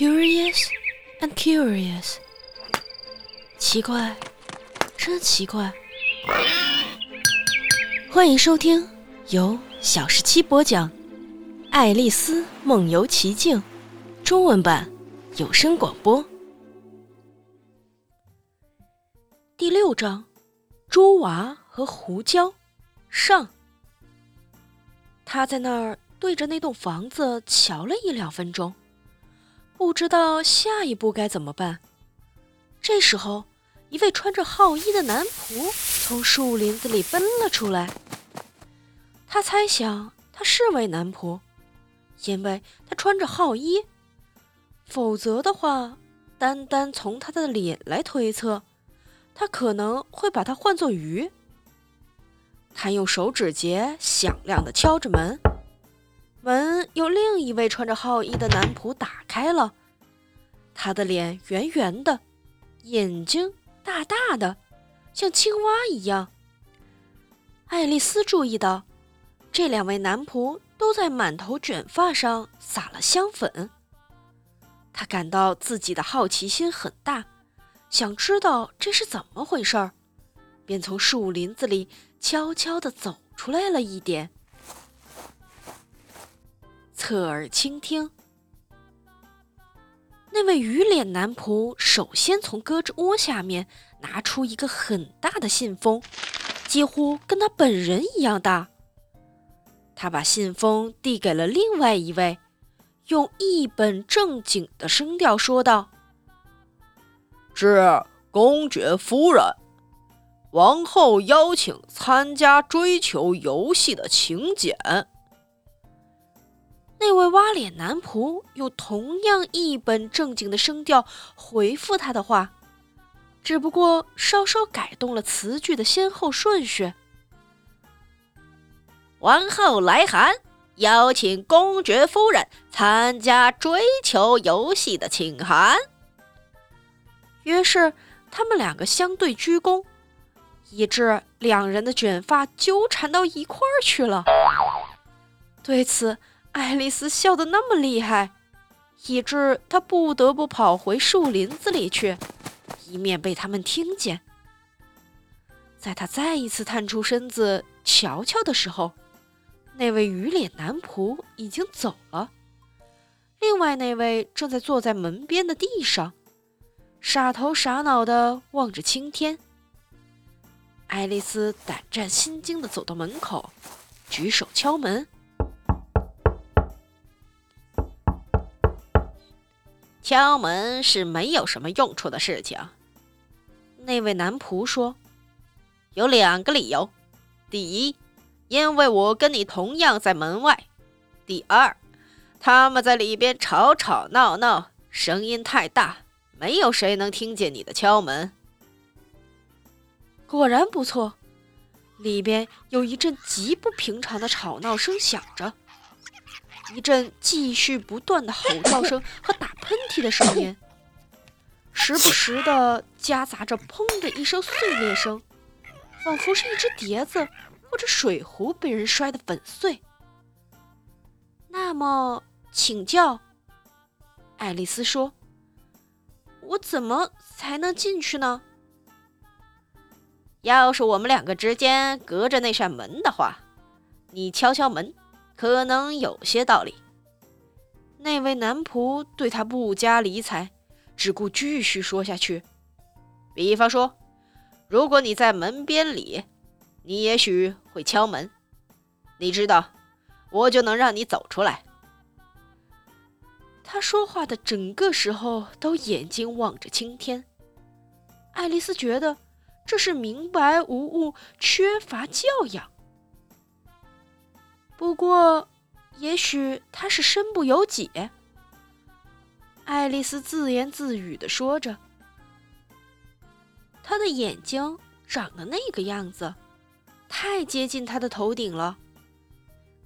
Curious and curious，奇怪，真奇怪。欢迎收听由小十七播讲《爱丽丝梦游奇境》中文版有声广播第六章：猪娃和胡椒上。他在那儿对着那栋房子瞧了一两分钟。不知道下一步该怎么办。这时候，一位穿着号衣的男仆从树林子里奔了出来。他猜想他是位男仆，因为他穿着号衣。否则的话，单单从他的脸来推测，他可能会把他换作鱼。他用手指节响亮地敲着门。门由另一位穿着号衣的男仆打开了，他的脸圆圆的，眼睛大大的，像青蛙一样。爱丽丝注意到，这两位男仆都在满头卷发上撒了香粉。她感到自己的好奇心很大，想知道这是怎么回事儿，便从树林子里悄悄地走出来了一点。侧耳倾听，那位鱼脸男仆首先从胳肢窝下面拿出一个很大的信封，几乎跟他本人一样大。他把信封递给了另外一位，用一本正经的声调说道：“致公爵夫人，王后邀请参加追求游戏的请柬。”那位挖脸男仆用同样一本正经的声调回复他的话，只不过稍稍改动了词句的先后顺序。王后来函，邀请公爵夫人参加追求游戏的请函。于是他们两个相对鞠躬，以致两人的卷发纠缠到一块儿去了。对此。爱丽丝笑得那么厉害，以致她不得不跑回树林子里去，以免被他们听见。在她再一次探出身子瞧瞧的时候，那位鱼脸男仆已经走了，另外那位正在坐在门边的地上，傻头傻脑地望着青天。爱丽丝胆战心惊地走到门口，举手敲门。敲门是没有什么用处的事情，那位男仆说：“有两个理由。第一，因为我跟你同样在门外；第二，他们在里边吵吵闹闹，声音太大，没有谁能听见你的敲门。”果然不错，里边有一阵极不平常的吵闹声响着。一阵继续不断的吼叫声和打喷嚏的声音，时不时的夹杂着“砰”的一声碎裂声，仿佛是一只碟子或者水壶被人摔得粉碎。那么，请教，爱丽丝说：“我怎么才能进去呢？”要是我们两个之间隔着那扇门的话，你敲敲门。可能有些道理。那位男仆对他不加理睬，只顾继续说下去。比方说，如果你在门边里，你也许会敲门。你知道，我就能让你走出来。他说话的整个时候都眼睛望着青天。爱丽丝觉得这是明白无误，缺乏教养。不过，也许他是身不由己。爱丽丝自言自语地说着：“他的眼睛长得那个样子，太接近他的头顶了。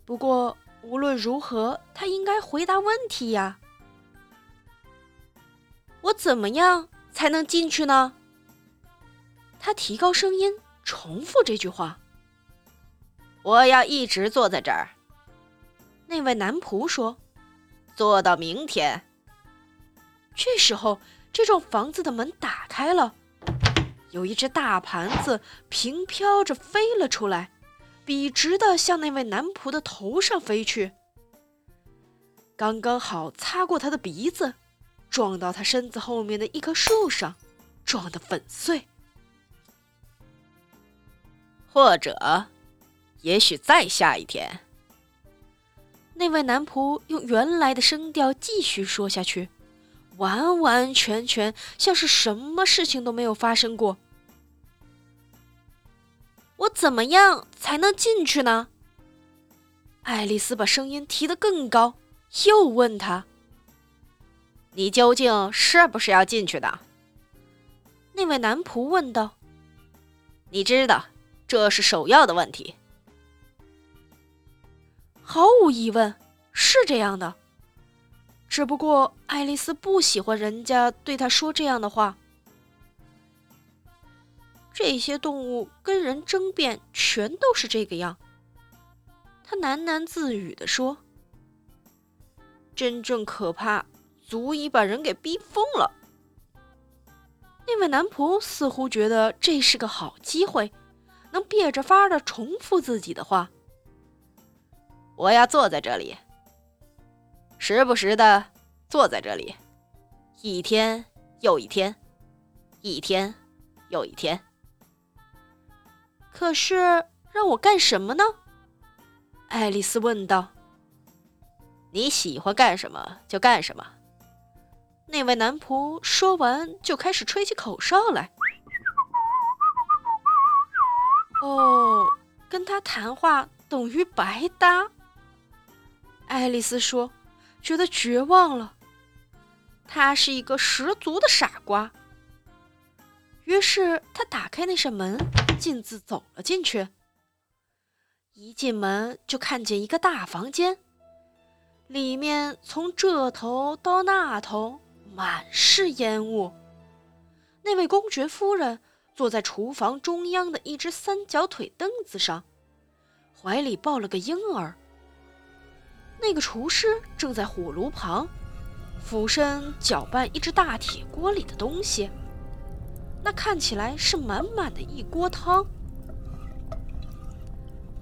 不过无论如何，他应该回答问题呀。我怎么样才能进去呢？”他提高声音重复这句话。我要一直坐在这儿。”那位男仆说，“坐到明天。”这时候，这幢房子的门打开了，有一只大盘子平飘着飞了出来，笔直的向那位男仆的头上飞去，刚刚好擦过他的鼻子，撞到他身子后面的一棵树上，撞得粉碎。或者，也许再下一天。那位男仆用原来的声调继续说下去，完完全全像是什么事情都没有发生过。我怎么样才能进去呢？爱丽丝把声音提得更高，又问他：“你究竟是不是要进去的？”那位男仆问道：“你知道？”这是首要的问题。毫无疑问，是这样的。只不过爱丽丝不喜欢人家对她说这样的话。这些动物跟人争辩，全都是这个样。她喃喃自语地说：“真正可怕，足以把人给逼疯了。”那位男仆似乎觉得这是个好机会。能憋着法的重复自己的话。我要坐在这里，时不时的坐在这里，一天又一天，一天又一天。可是让我干什么呢？爱丽丝问道。你喜欢干什么就干什么。那位男仆说完，就开始吹起口哨来。哦，跟他谈话等于白搭。爱丽丝说，觉得绝望了。他是一个十足的傻瓜。于是他打开那扇门，径自走了进去。一进门就看见一个大房间，里面从这头到那头满是烟雾。那位公爵夫人。坐在厨房中央的一只三角腿凳子上，怀里抱了个婴儿。那个厨师正在火炉旁，俯身搅拌一只大铁锅里的东西，那看起来是满满的一锅汤。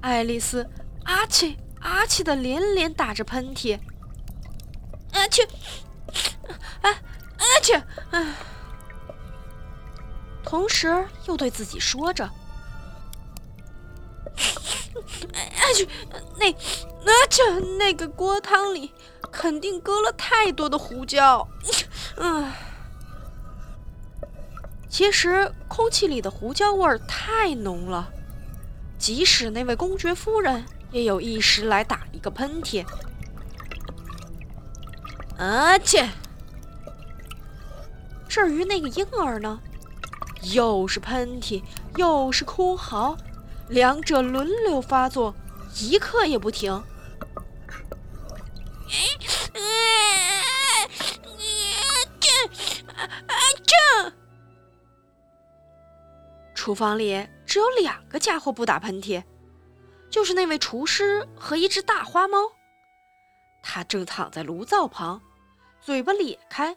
爱丽丝阿嚏阿嚏的连连打着喷嚏，阿嚏，啊阿嚏，啊！同时又对自己说着：“ 哎去，那那这那个锅汤里肯定搁了太多的胡椒。”嗯，其实空气里的胡椒味儿太浓了，即使那位公爵夫人也有意识来打一个喷嚏。而且，至于那个婴儿呢？又是喷嚏，又是哭嚎，两者轮流发作，一刻也不停。啊 这厨房里只有两个家伙不打喷嚏，就是那位厨师和一只大花猫。它正躺在炉灶旁，嘴巴咧开，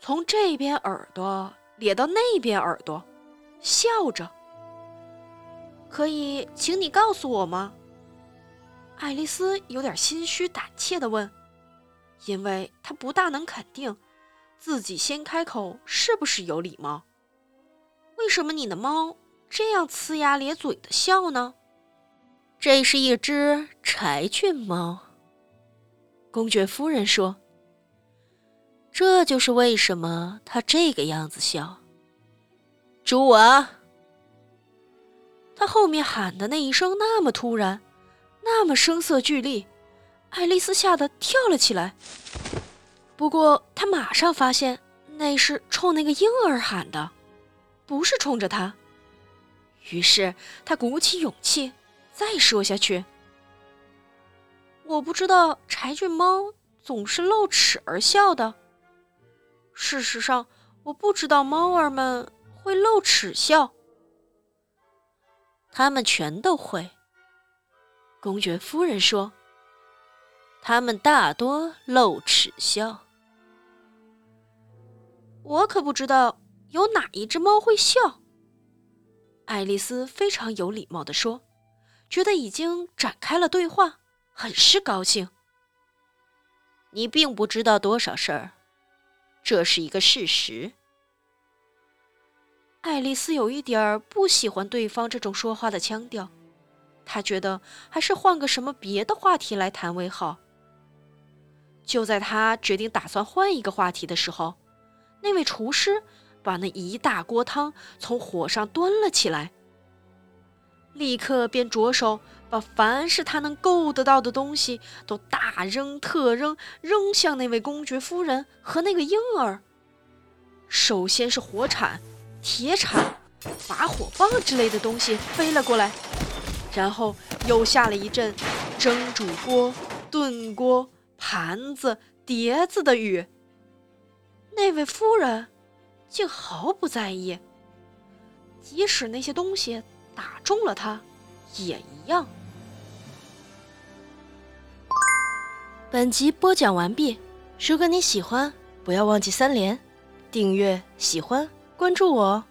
从这边耳朵。咧到那边耳朵，笑着。可以，请你告诉我吗？爱丽丝有点心虚胆怯地问，因为她不大能肯定自己先开口是不是有礼貌。为什么你的猫这样呲牙咧嘴的笑呢？这是一只柴郡猫。公爵夫人说。这就是为什么他这个样子笑。猪娃，他后面喊的那一声那么突然，那么声色俱厉，爱丽丝吓得跳了起来。不过他马上发现那是冲那个婴儿喊的，不是冲着他。于是他鼓起勇气再说下去：“我不知道柴郡猫总是露齿而笑的。”事实上，我不知道猫儿们会露齿笑。它们全都会。公爵夫人说：“它们大多露齿笑。”我可不知道有哪一只猫会笑。”爱丽丝非常有礼貌地说，觉得已经展开了对话，很是高兴。你并不知道多少事儿，这是一个事实。爱丽丝有一点儿不喜欢对方这种说话的腔调，她觉得还是换个什么别的话题来谈为好。就在她决定打算换一个话题的时候，那位厨师把那一大锅汤从火上端了起来，立刻便着手把凡是他能够得到的东西都大扔特扔，扔向那位公爵夫人和那个婴儿。首先是火铲。铁铲、拔火棒之类的东西飞了过来，然后又下了一阵蒸煮锅、炖锅、盘子、碟子的雨。那位夫人竟毫不在意，即使那些东西打中了她，也一样。本集播讲完毕，如果你喜欢，不要忘记三连、订阅、喜欢。关注我哦。